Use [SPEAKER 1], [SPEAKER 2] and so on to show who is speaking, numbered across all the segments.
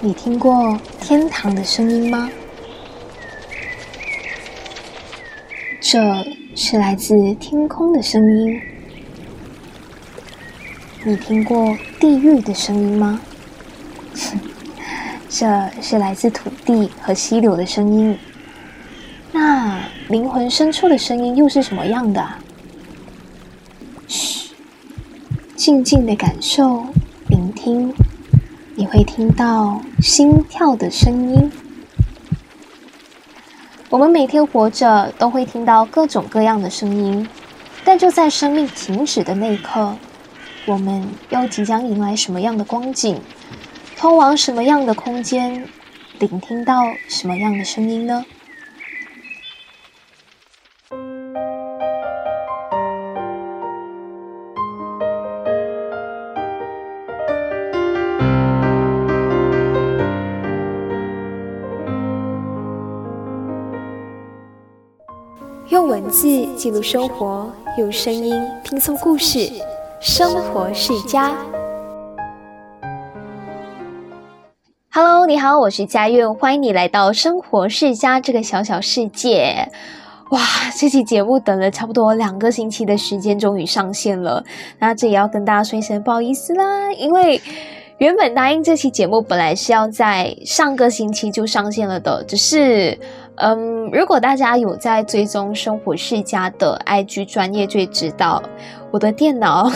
[SPEAKER 1] 你听过天堂的声音吗？这是来自天空的声音。你听过地狱的声音吗？这是来自土地和溪流的声音。那灵魂深处的声音又是什么样的？嘘，静静的感受，聆听。会听到心跳的声音。我们每天活着都会听到各种各样的声音，但就在生命停止的那一刻，我们又即将迎来什么样的光景？通往什么样的空间？聆听到什么样的声音呢？记录生活，用声音拼凑故事。生活世家，Hello，你好，我是佳苑，欢迎你来到生活世家这个小小世界。哇，这期节目等了差不多两个星期的时间，终于上线了。那这也要跟大家说一声不好意思啦，因为原本答应这期节目本来是要在上个星期就上线了的，只是。嗯，如果大家有在追踪生活世家的 IG 专业，就会知道我的电脑。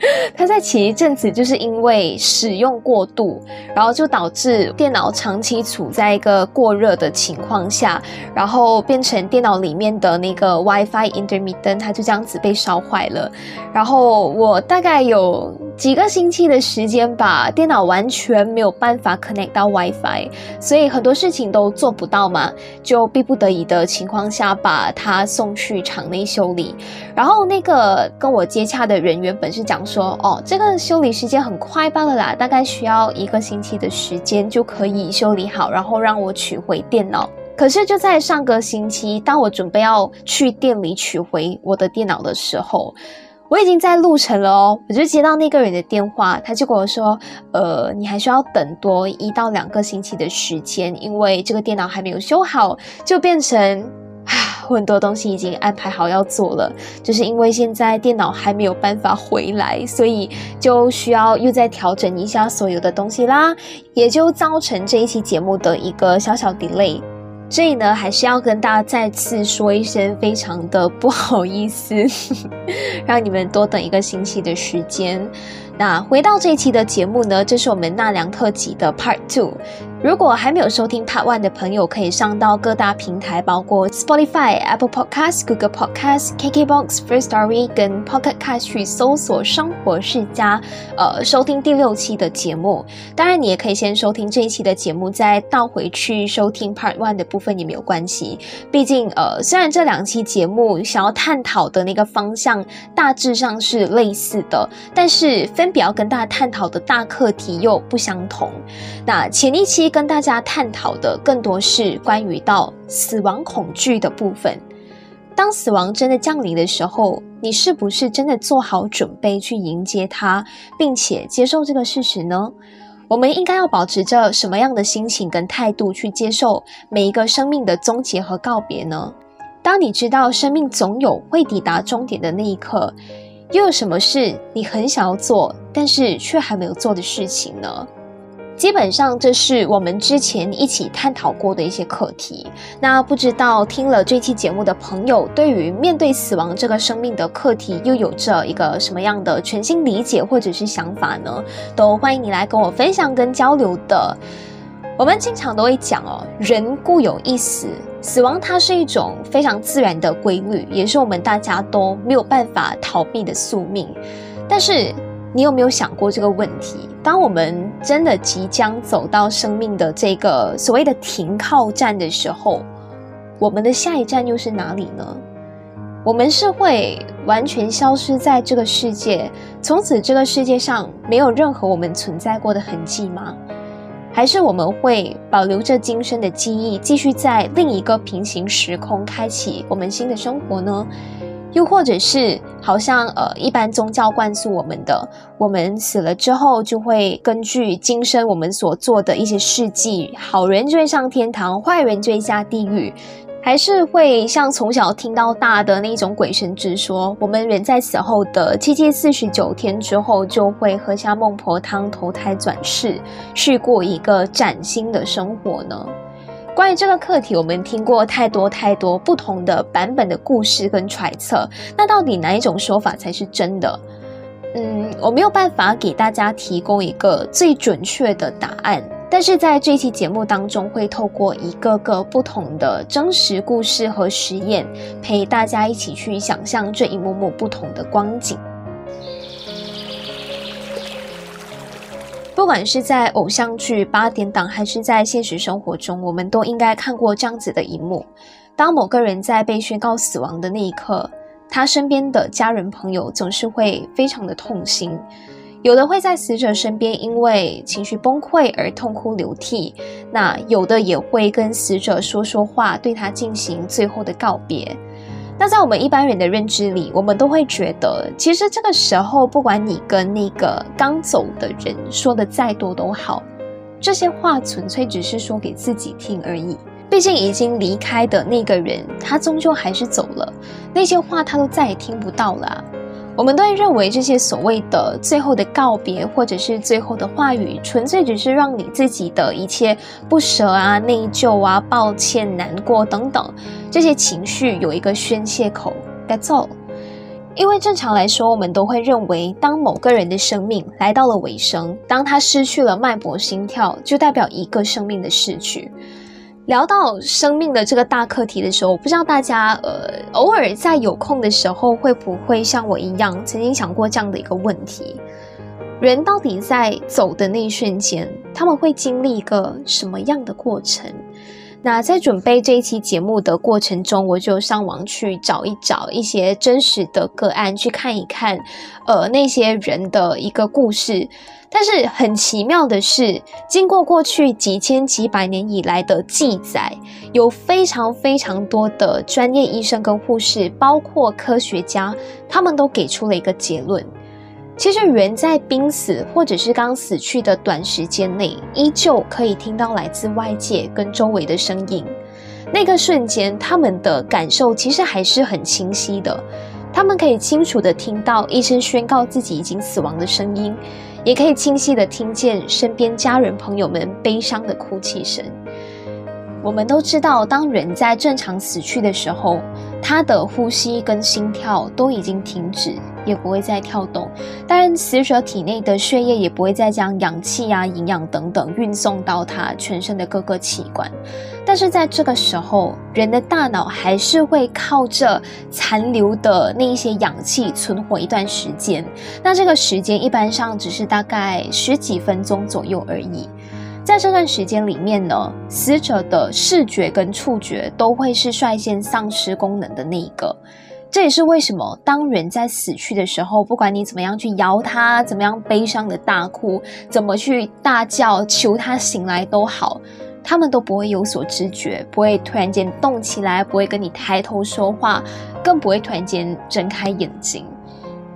[SPEAKER 1] 它在前一阵子就是因为使用过度，然后就导致电脑长期处在一个过热的情况下，然后变成电脑里面的那个 WiFi intermittent，它就这样子被烧坏了。然后我大概有几个星期的时间吧，电脑完全没有办法 connect 到 WiFi，所以很多事情都做不到嘛，就逼不得已的情况下把它送去厂内修理。然后那个跟我接洽的人原本是讲。说哦，这个修理时间很快罢了啦，大概需要一个星期的时间就可以修理好，然后让我取回电脑。可是就在上个星期，当我准备要去店里取回我的电脑的时候，我已经在路程了哦，我就接到那个人的电话，他就跟我说，呃，你还需要等多一到两个星期的时间，因为这个电脑还没有修好，就变成。很多东西已经安排好要做了，就是因为现在电脑还没有办法回来，所以就需要又再调整一下所有的东西啦，也就造成这一期节目的一个小小 delay。这里呢，还是要跟大家再次说一声非常的不好意思，让你们多等一个星期的时间。那回到这一期的节目呢，这是我们纳凉特辑的 Part Two。如果还没有收听 Part One 的朋友，可以上到各大平台，包括 Spotify、Apple Podcast、Google Podcast、KKBox、First Story 跟 Pocket Cast 去搜索“生活世家”，呃，收听第六期的节目。当然，你也可以先收听这一期的节目，再倒回去收听 Part One 的部分也没有关系。毕竟，呃，虽然这两期节目想要探讨的那个方向大致上是类似的，但是分别要跟大家探讨的大课题又不相同。那前一期。跟大家探讨的更多是关于到死亡恐惧的部分。当死亡真的降临的时候，你是不是真的做好准备去迎接它，并且接受这个事实呢？我们应该要保持着什么样的心情跟态度去接受每一个生命的终结和告别呢？当你知道生命总有会抵达终点的那一刻，又有什么是你很想要做，但是却还没有做的事情呢？基本上，这是我们之前一起探讨过的一些课题。那不知道听了这期节目的朋友，对于面对死亡这个生命的课题，又有着一个什么样的全新理解或者是想法呢？都欢迎你来跟我分享跟交流的。我们经常都会讲哦，人固有一死，死亡它是一种非常自然的规律，也是我们大家都没有办法逃避的宿命。但是，你有没有想过这个问题？当我们真的即将走到生命的这个所谓的停靠站的时候，我们的下一站又是哪里呢？我们是会完全消失在这个世界，从此这个世界上没有任何我们存在过的痕迹吗？还是我们会保留着今生的记忆，继续在另一个平行时空开启我们新的生活呢？又或者是好像呃，一般宗教灌输我们的，我们死了之后就会根据今生我们所做的一些事迹，好人就会上天堂，坏人就会下地狱。还是会像从小听到大的那种鬼神之说，我们人在死后的七七四十九天之后，就会喝下孟婆汤，投胎转世，去过一个崭新的生活呢？关于这个课题，我们听过太多太多不同的版本的故事跟揣测，那到底哪一种说法才是真的？嗯，我没有办法给大家提供一个最准确的答案。但是在这期节目当中，会透过一个个不同的真实故事和实验，陪大家一起去想象这一幕幕不同的光景。不管是在偶像剧八点档，还是在现实生活中，我们都应该看过这样子的一幕：当某个人在被宣告死亡的那一刻，他身边的家人朋友总是会非常的痛心。有的会在死者身边，因为情绪崩溃而痛哭流涕；那有的也会跟死者说说话，对他进行最后的告别。那在我们一般人的认知里，我们都会觉得，其实这个时候，不管你跟那个刚走的人说的再多都好，这些话纯粹只是说给自己听而已。毕竟已经离开的那个人，他终究还是走了，那些话他都再也听不到了。我们都会认为这些所谓的最后的告别，或者是最后的话语，纯粹只是让你自己的一切不舍啊、内疚啊、抱歉、难过等等这些情绪有一个宣泄口。That's all。因为正常来说，我们都会认为，当某个人的生命来到了尾声，当他失去了脉搏、心跳，就代表一个生命的逝去。聊到生命的这个大课题的时候，我不知道大家呃，偶尔在有空的时候，会不会像我一样，曾经想过这样的一个问题：人到底在走的那一瞬间，他们会经历一个什么样的过程？那在准备这一期节目的过程中，我就上网去找一找一些真实的个案，去看一看，呃，那些人的一个故事。但是很奇妙的是，经过过去几千几百年以来的记载，有非常非常多的专业医生跟护士，包括科学家，他们都给出了一个结论：其实人在濒死或者是刚死去的短时间内，依旧可以听到来自外界跟周围的声音。那个瞬间，他们的感受其实还是很清晰的，他们可以清楚的听到医生宣告自己已经死亡的声音。也可以清晰的听见身边家人朋友们悲伤的哭泣声。我们都知道，当人在正常死去的时候，他的呼吸跟心跳都已经停止，也不会再跳动。当然，死者体内的血液也不会再将氧气啊、营养等等运送到他全身的各个器官。但是在这个时候，人的大脑还是会靠着残留的那一些氧气存活一段时间。那这个时间一般上只是大概十几分钟左右而已。在这段时间里面呢，死者的视觉跟触觉都会是率先丧失功能的那一个。这也是为什么当人在死去的时候，不管你怎么样去摇他，怎么样悲伤的大哭，怎么去大叫求他醒来都好，他们都不会有所知觉，不会突然间动起来，不会跟你抬头说话，更不会突然间睁开眼睛。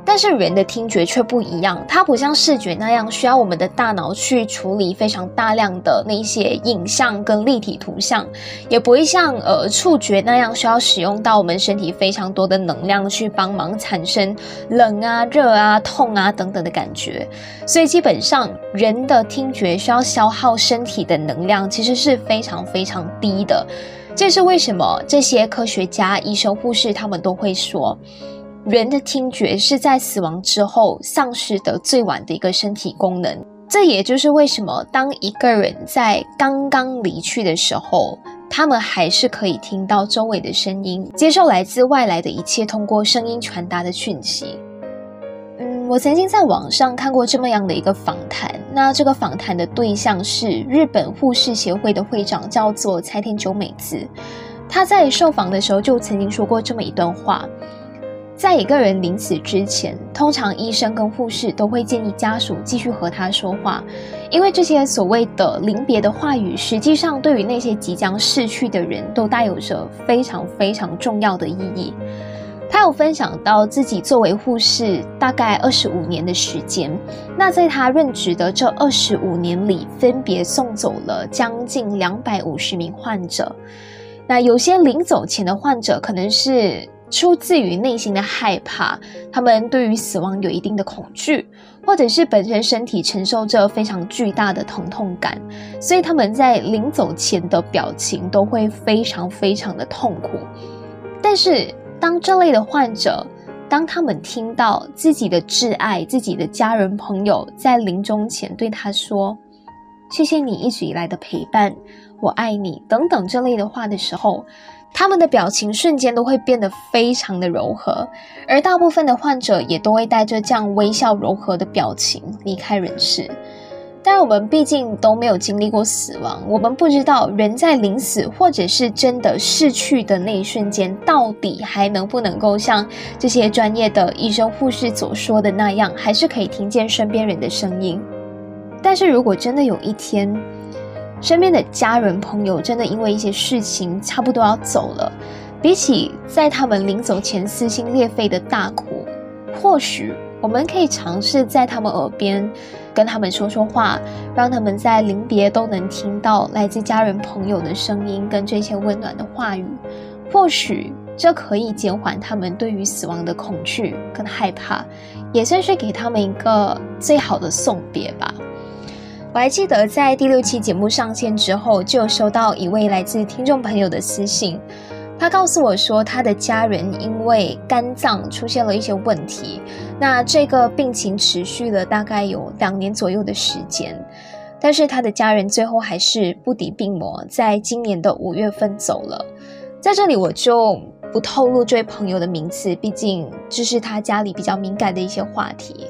[SPEAKER 1] 但是人的听觉却不一样，它不像视觉那样需要我们的大脑去处理非常大量的那些影像跟立体图像，也不会像呃触觉那样需要使用到我们身体非常多的能量去帮忙产生冷啊、热啊、痛啊等等的感觉。所以基本上人的听觉需要消耗身体的能量其实是非常非常低的。这是为什么这些科学家、医生、护士他们都会说。人的听觉是在死亡之后丧失的最晚的一个身体功能，这也就是为什么当一个人在刚刚离去的时候，他们还是可以听到周围的声音，接受来自外来的一切通过声音传达的讯息。嗯，我曾经在网上看过这么样的一个访谈，那这个访谈的对象是日本护士协会的会长，叫做柴田久美子。他在受访的时候就曾经说过这么一段话。在一个人临死之前，通常医生跟护士都会建议家属继续和他说话，因为这些所谓的临别的话语，实际上对于那些即将逝去的人都带有着非常非常重要的意义。他有分享到自己作为护士大概二十五年的时间，那在他任职的这二十五年里，分别送走了将近两百五十名患者。那有些临走前的患者，可能是出自于内心的害怕，他们对于死亡有一定的恐惧，或者是本身身体承受着非常巨大的疼痛感，所以他们在临走前的表情都会非常非常的痛苦。但是，当这类的患者，当他们听到自己的挚爱、自己的家人朋友在临终前对他说：“谢谢你一直以来的陪伴，我爱你”等等这类的话的时候，他们的表情瞬间都会变得非常的柔和，而大部分的患者也都会带着这样微笑柔和的表情离开人世。但我们毕竟都没有经历过死亡，我们不知道人在临死或者是真的逝去的那一瞬间，到底还能不能够像这些专业的医生护士所说的那样，还是可以听见身边人的声音。但是如果真的有一天，身边的家人朋友真的因为一些事情差不多要走了，比起在他们临走前撕心裂肺的大哭，或许我们可以尝试在他们耳边。跟他们说说话，让他们在临别都能听到来自家人朋友的声音跟这些温暖的话语。或许这可以减缓他们对于死亡的恐惧跟害怕，也算是给他们一个最好的送别吧。我还记得在第六期节目上线之后，就有收到一位来自听众朋友的私信。他告诉我说，他的家人因为肝脏出现了一些问题，那这个病情持续了大概有两年左右的时间，但是他的家人最后还是不敌病魔，在今年的五月份走了。在这里我就不透露这位朋友的名字，毕竟这是他家里比较敏感的一些话题。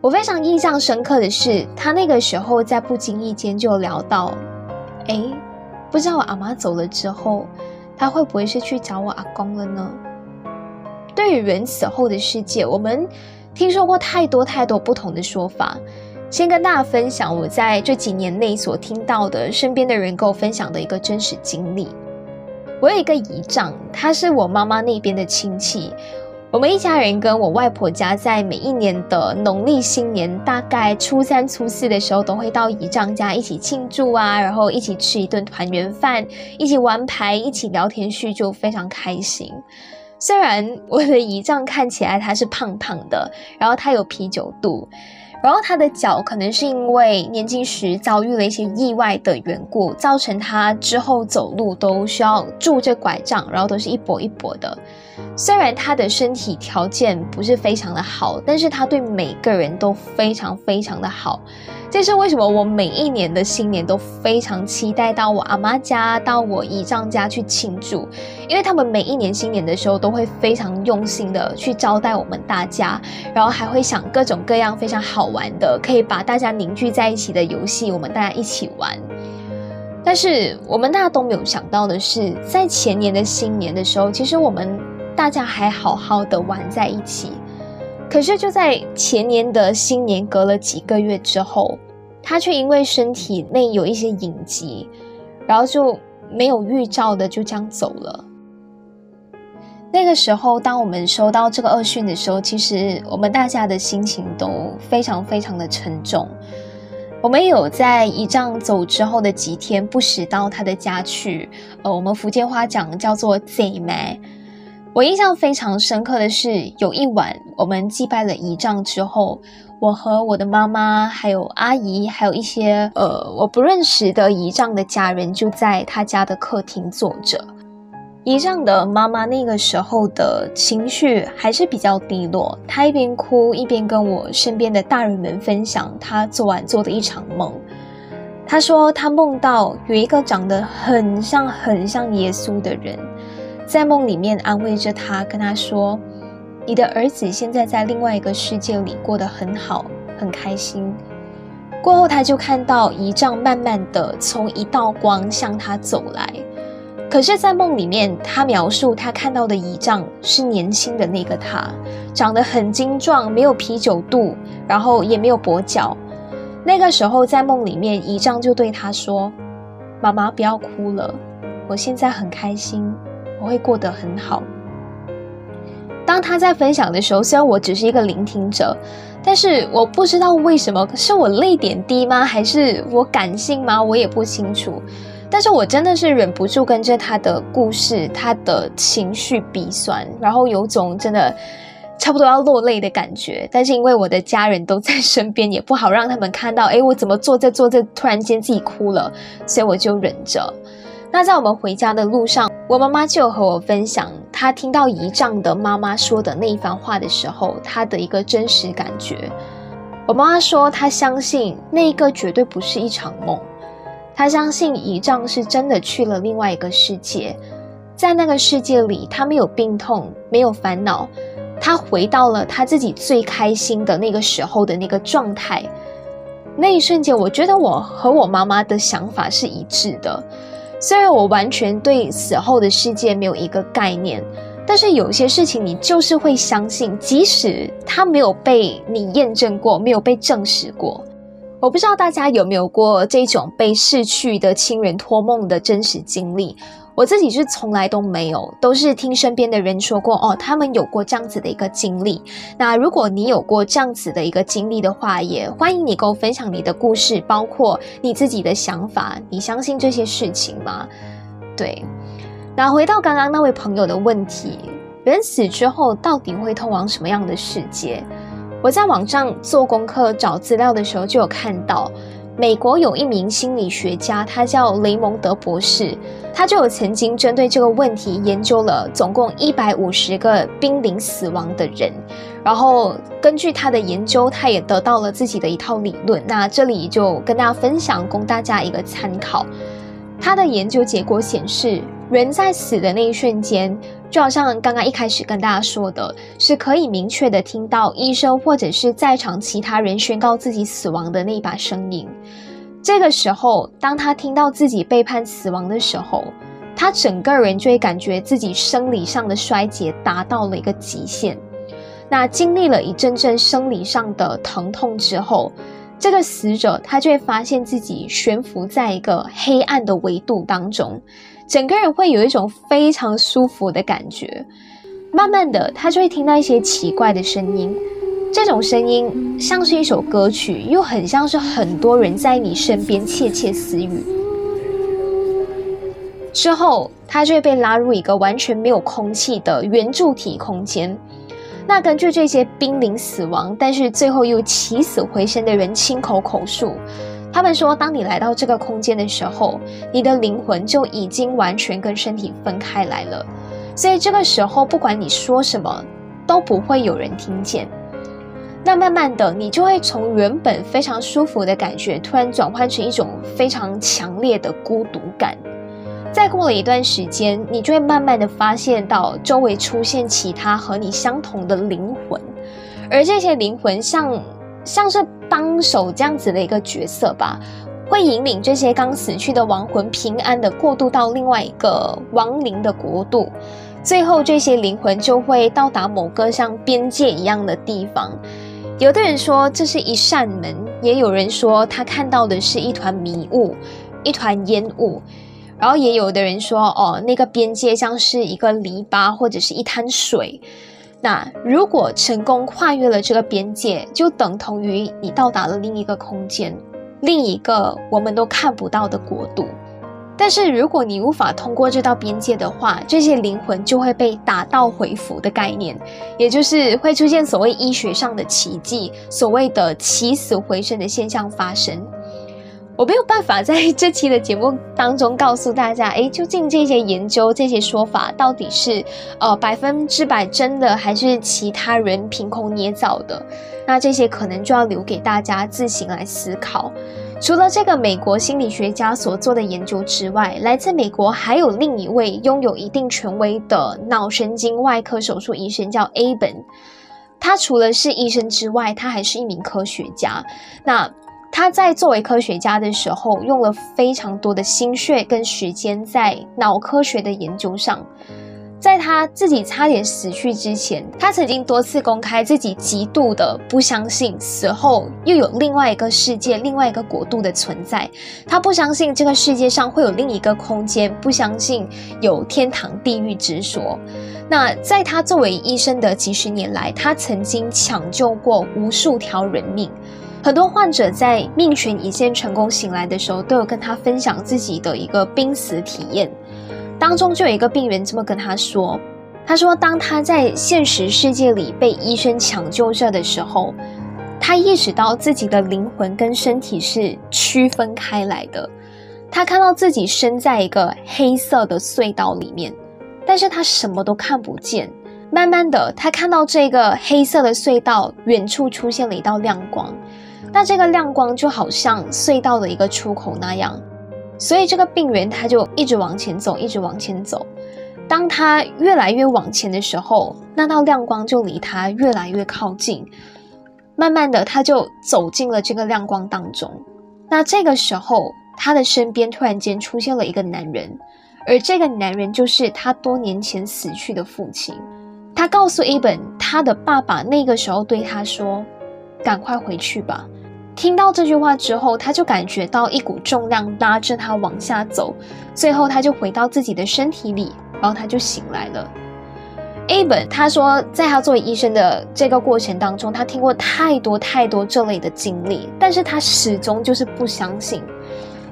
[SPEAKER 1] 我非常印象深刻的是，他那个时候在不经意间就聊到，哎，不知道我阿妈走了之后。他会不会是去找我阿公了呢？对于人死后的世界，我们听说过太多太多不同的说法。先跟大家分享我在这几年内所听到的身边的人跟我分享的一个真实经历。我有一个姨丈，他是我妈妈那边的亲戚。我们一家人跟我外婆家在每一年的农历新年，大概初三、初四的时候，都会到姨丈家一起庆祝啊，然后一起吃一顿团圆饭，一起玩牌，一起聊天叙旧，非常开心。虽然我的姨丈看起来他是胖胖的，然后他有啤酒肚。然后他的脚可能是因为年轻时遭遇了一些意外的缘故，造成他之后走路都需要拄着拐杖，然后都是一跛一跛的。虽然他的身体条件不是非常的好，但是他对每个人都非常非常的好。这是为什么？我每一年的新年都非常期待到我阿妈家、到我姨丈家去庆祝，因为他们每一年新年的时候都会非常用心的去招待我们大家，然后还会想各种各样非常好玩的，可以把大家凝聚在一起的游戏，我们大家一起玩。但是我们大家都没有想到的是，在前年的新年的时候，其实我们大家还好好的玩在一起。可是就在前年的新年，隔了几个月之后，他却因为身体内有一些隐疾，然后就没有预兆的就这样走了。那个时候，当我们收到这个恶讯的时候，其实我们大家的心情都非常非常的沉重。我们有在姨丈走之后的几天，不时到他的家去，呃，我们福建话讲叫做“贼埋”。我印象非常深刻的是，有一晚我们祭拜了仪仗之后，我和我的妈妈、还有阿姨，还有一些呃我不认识的仪仗的家人，就在他家的客厅坐着。仪仗的妈妈那个时候的情绪还是比较低落，她一边哭一边跟我身边的大人们分享她昨晚做的一场梦。她说她梦到有一个长得很像很像耶稣的人。在梦里面安慰着他，跟他说：“你的儿子现在在另外一个世界里过得很好，很开心。”过后，他就看到仪仗慢慢的从一道光向他走来。可是，在梦里面，他描述他看到的仪仗是年轻的那个他，长得很精壮，没有啤酒肚，然后也没有跛脚。那个时候，在梦里面，仪仗就对他说：“妈妈，不要哭了，我现在很开心。”我会过得很好。当他在分享的时候，虽然我只是一个聆听者，但是我不知道为什么是我泪点低吗，还是我感性吗？我也不清楚。但是我真的是忍不住跟着他的故事，他的情绪鼻酸，然后有种真的差不多要落泪的感觉。但是因为我的家人都在身边，也不好让他们看到，哎，我怎么坐着坐着，突然间自己哭了，所以我就忍着。那在我们回家的路上，我妈妈就和我分享，她听到姨丈的妈妈说的那一番话的时候，她的一个真实感觉。我妈妈说，她相信那一个绝对不是一场梦。她相信姨丈是真的去了另外一个世界，在那个世界里，他没有病痛，没有烦恼，他回到了他自己最开心的那个时候的那个状态。那一瞬间，我觉得我和我妈妈的想法是一致的。虽然我完全对死后的世界没有一个概念，但是有些事情你就是会相信，即使它没有被你验证过，没有被证实过。我不知道大家有没有过这种被逝去的亲人托梦的真实经历，我自己是从来都没有，都是听身边的人说过哦，他们有过这样子的一个经历。那如果你有过这样子的一个经历的话，也欢迎你跟我分享你的故事，包括你自己的想法，你相信这些事情吗？对。那回到刚刚那位朋友的问题，人死之后到底会通往什么样的世界？我在网上做功课找资料的时候，就有看到美国有一名心理学家，他叫雷蒙德博士，他就有曾经针对这个问题研究了总共一百五十个濒临死亡的人，然后根据他的研究，他也得到了自己的一套理论。那这里就跟大家分享，供大家一个参考。他的研究结果显示。人在死的那一瞬间，就好像刚刚一开始跟大家说的，是可以明确的听到医生或者是在场其他人宣告自己死亡的那一把声音。这个时候，当他听到自己被判死亡的时候，他整个人就会感觉自己生理上的衰竭达到了一个极限。那经历了一阵阵生理上的疼痛之后，这个死者他就会发现自己悬浮在一个黑暗的维度当中。整个人会有一种非常舒服的感觉，慢慢的，他就会听到一些奇怪的声音，这种声音像是一首歌曲，又很像是很多人在你身边窃窃私语。之后，他就会被拉入一个完全没有空气的圆柱体空间。那根据这些濒临死亡，但是最后又起死回生的人亲口口述。他们说，当你来到这个空间的时候，你的灵魂就已经完全跟身体分开来了。所以这个时候，不管你说什么，都不会有人听见。那慢慢的，你就会从原本非常舒服的感觉，突然转换成一种非常强烈的孤独感。再过了一段时间，你就会慢慢的发现到周围出现其他和你相同的灵魂，而这些灵魂像像是。帮手这样子的一个角色吧，会引领这些刚死去的亡魂平安的过渡到另外一个亡灵的国度，最后这些灵魂就会到达某个像边界一样的地方。有的人说这是一扇门，也有人说他看到的是一团迷雾、一团烟雾，然后也有的人说哦，那个边界像是一个篱笆或者是一滩水。那如果成功跨越了这个边界，就等同于你到达了另一个空间，另一个我们都看不到的国度。但是如果你无法通过这道边界的话，这些灵魂就会被打道回府的概念，也就是会出现所谓医学上的奇迹，所谓的起死回生的现象发生。我没有办法在 这期的节目当中告诉大家，哎，究竟这些研究、这些说法到底是呃百分之百真的，还是其他人凭空捏造的？那这些可能就要留给大家自行来思考。除了这个美国心理学家所做的研究之外，来自美国还有另一位拥有一定权威的脑神经外科手术医生，叫 A 本。他除了是医生之外，他还是一名科学家。那他在作为科学家的时候，用了非常多的心血跟时间在脑科学的研究上。在他自己差点死去之前，他曾经多次公开自己极度的不相信死后又有另外一个世界、另外一个国度的存在。他不相信这个世界上会有另一个空间，不相信有天堂、地狱之说。那在他作为医生的几十年来，他曾经抢救过无数条人命。很多患者在命悬一线、成功醒来的时候，都有跟他分享自己的一个濒死体验。当中就有一个病人这么跟他说：“他说，当他在现实世界里被医生抢救着的时候，他意识到自己的灵魂跟身体是区分开来的。他看到自己身在一个黑色的隧道里面，但是他什么都看不见。慢慢的，他看到这个黑色的隧道远处出现了一道亮光，那这个亮光就好像隧道的一个出口那样。”所以这个病人他就一直往前走，一直往前走。当他越来越往前的时候，那道亮光就离他越来越靠近。慢慢的，他就走进了这个亮光当中。那这个时候，他的身边突然间出现了一个男人，而这个男人就是他多年前死去的父亲。他告诉 A 本，他的爸爸那个时候对他说：“赶快回去吧。”听到这句话之后，他就感觉到一股重量拉着他往下走，最后他就回到自己的身体里，然后他就醒来了。Aben 他说，在他作为医生的这个过程当中，他听过太多太多这类的经历，但是他始终就是不相信。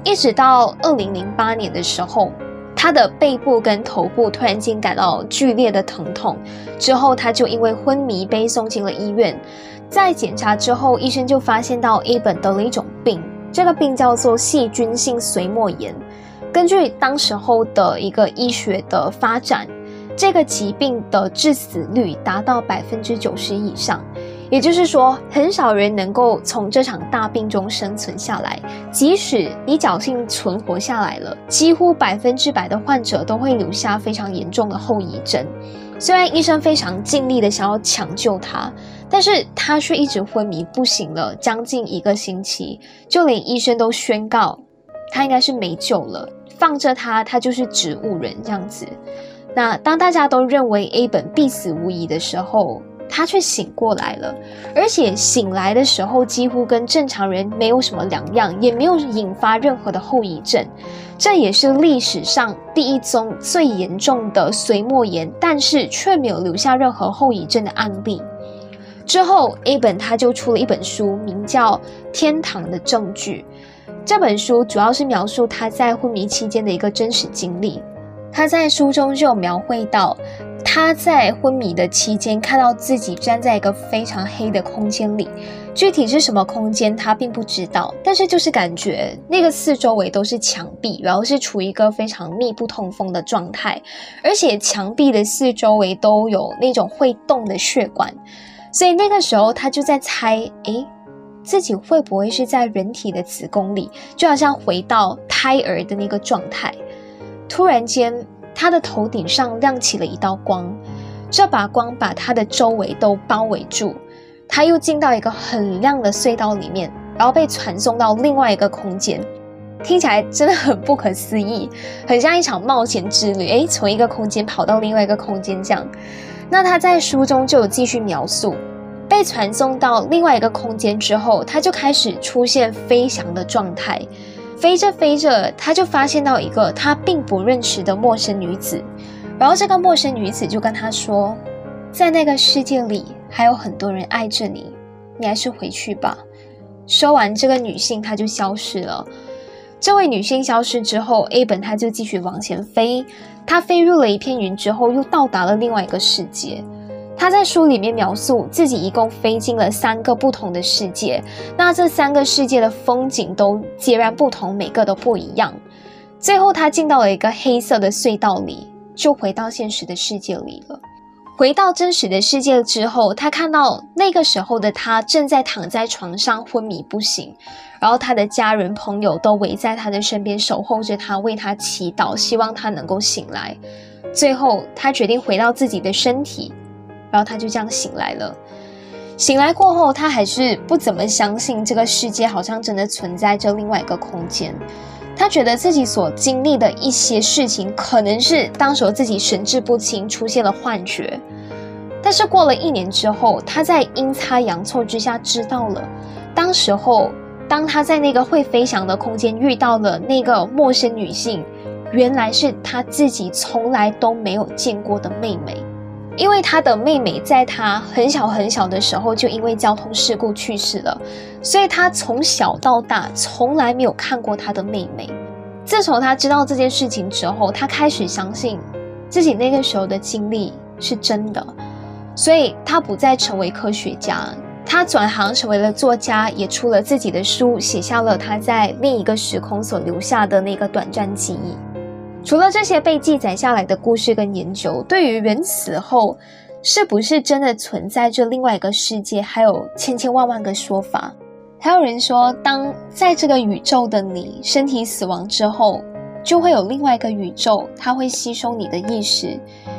[SPEAKER 1] 一直到二零零八年的时候，他的背部跟头部突然间感到剧烈的疼痛，之后他就因为昏迷被送进了医院。在检查之后，医生就发现到 A 本得了一种病，这个病叫做细菌性髓膜炎。根据当时候的一个医学的发展，这个疾病的致死率达到百分之九十以上，也就是说，很少人能够从这场大病中生存下来。即使你侥幸存活下来了，几乎百分之百的患者都会留下非常严重的后遗症。虽然医生非常尽力的想要抢救他，但是他却一直昏迷不醒了将近一个星期，就连医生都宣告他应该是没救了，放着他，他就是植物人这样子。那当大家都认为 A 本必死无疑的时候，他却醒过来了，而且醒来的时候几乎跟正常人没有什么两样，也没有引发任何的后遗症。这也是历史上第一宗最严重的髓膜炎，但是却没有留下任何后遗症的案例。之后，A 本他就出了一本书，名叫《天堂的证据》。这本书主要是描述他在昏迷期间的一个真实经历。他在书中就描绘到。他在昏迷的期间，看到自己站在一个非常黑的空间里，具体是什么空间他并不知道，但是就是感觉那个四周围都是墙壁，然后是处于一个非常密不通风的状态，而且墙壁的四周围都有那种会动的血管，所以那个时候他就在猜，诶，自己会不会是在人体的子宫里，就好像回到胎儿的那个状态，突然间。他的头顶上亮起了一道光，这把光把他的周围都包围住。他又进到一个很亮的隧道里面，然后被传送到另外一个空间。听起来真的很不可思议，很像一场冒险之旅。诶，从一个空间跑到另外一个空间这样。那他在书中就有继续描述，被传送到另外一个空间之后，他就开始出现飞翔的状态。飞着飞着，他就发现到一个他并不认识的陌生女子，然后这个陌生女子就跟他说，在那个世界里还有很多人爱着你，你还是回去吧。说完，这个女性她就消失了。这位女性消失之后，A 本他就继续往前飞，他飞入了一片云之后，又到达了另外一个世界。他在书里面描述自己一共飞进了三个不同的世界，那这三个世界的风景都截然不同，每个都不一样。最后他进到了一个黑色的隧道里，就回到现实的世界里了。回到真实的世界之后，他看到那个时候的他正在躺在床上昏迷不醒，然后他的家人朋友都围在他的身边守候着他，为他祈祷，希望他能够醒来。最后他决定回到自己的身体。然后他就这样醒来了。醒来过后，他还是不怎么相信这个世界好像真的存在着另外一个空间。他觉得自己所经历的一些事情，可能是当时候自己神志不清，出现了幻觉。但是过了一年之后，他在阴差阳错之下知道了，当时候当他在那个会飞翔的空间遇到了那个陌生女性，原来是他自己从来都没有见过的妹妹。因为他的妹妹在他很小很小的时候就因为交通事故去世了，所以他从小到大从来没有看过他的妹妹。自从他知道这件事情之后，他开始相信自己那个时候的经历是真的，所以他不再成为科学家，他转行成为了作家，也出了自己的书，写下了他在另一个时空所留下的那个短暂记忆。除了这些被记载下来的故事跟研究，对于人死后是不是真的存在着另外一个世界，还有千千万万个说法。还有人说，当在这个宇宙的你身体死亡之后，就会有另外一个宇宙，它会吸收你的意识，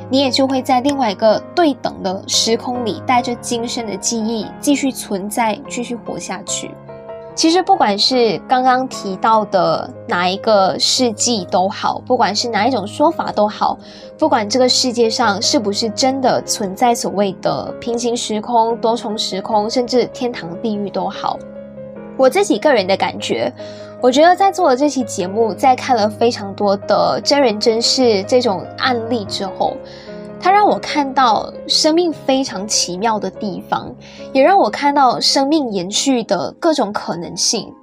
[SPEAKER 1] 你也就会在另外一个对等的时空里，带着今生的记忆继续存在，继续活下去。其实，不管是刚刚提到的哪一个世纪都好，不管是哪一种说法都好，不管这个世界上是不是真的存在所谓的平行时空、多重时空，甚至天堂、地狱都好，我自己个人的感觉，我觉得在做了这期节目，在看了非常多的真人真事这种案例之后。它让我看到生命非常奇妙的地方，也让我看到生命延续的各种可能性。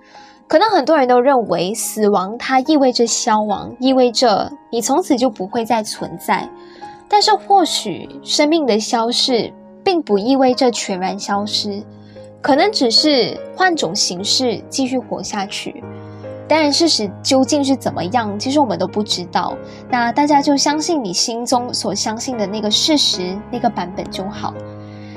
[SPEAKER 1] 可能很多人都认为死亡它意味着消亡，意味着你从此就不会再存在。但是或许生命的消逝并不意味着全然消失，可能只是换种形式继续活下去。当然，事实究竟是怎么样，其实我们都不知道。那大家就相信你心中所相信的那个事实，那个版本就好。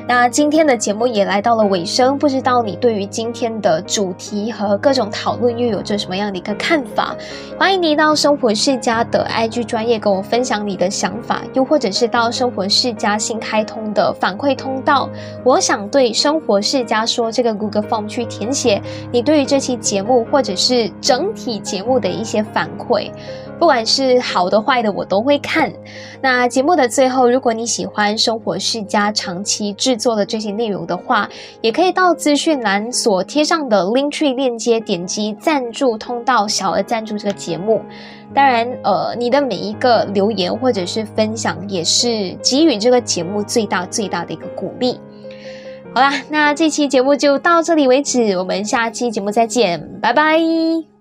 [SPEAKER 1] 那今天的节目也来到了尾声，不知道你对于今天的主题和各种讨论又有着什么样的一个看法？欢迎你到生活世家的 IG 专业跟我分享你的想法，又或者是到生活世家新开通的反馈通道，我想对生活世家说这个 Google Form 去填写你对于这期节目或者是整体节目的一些反馈。不管是好的坏的，我都会看。那节目的最后，如果你喜欢生活世家长期制作的这些内容的话，也可以到资讯栏所贴上的 Linktree 链接，点击赞助通道，小额赞助这个节目。当然，呃，你的每一个留言或者是分享，也是给予这个节目最大最大的一个鼓励。好啦，那这期节目就到这里为止，我们下期节目再见，拜拜。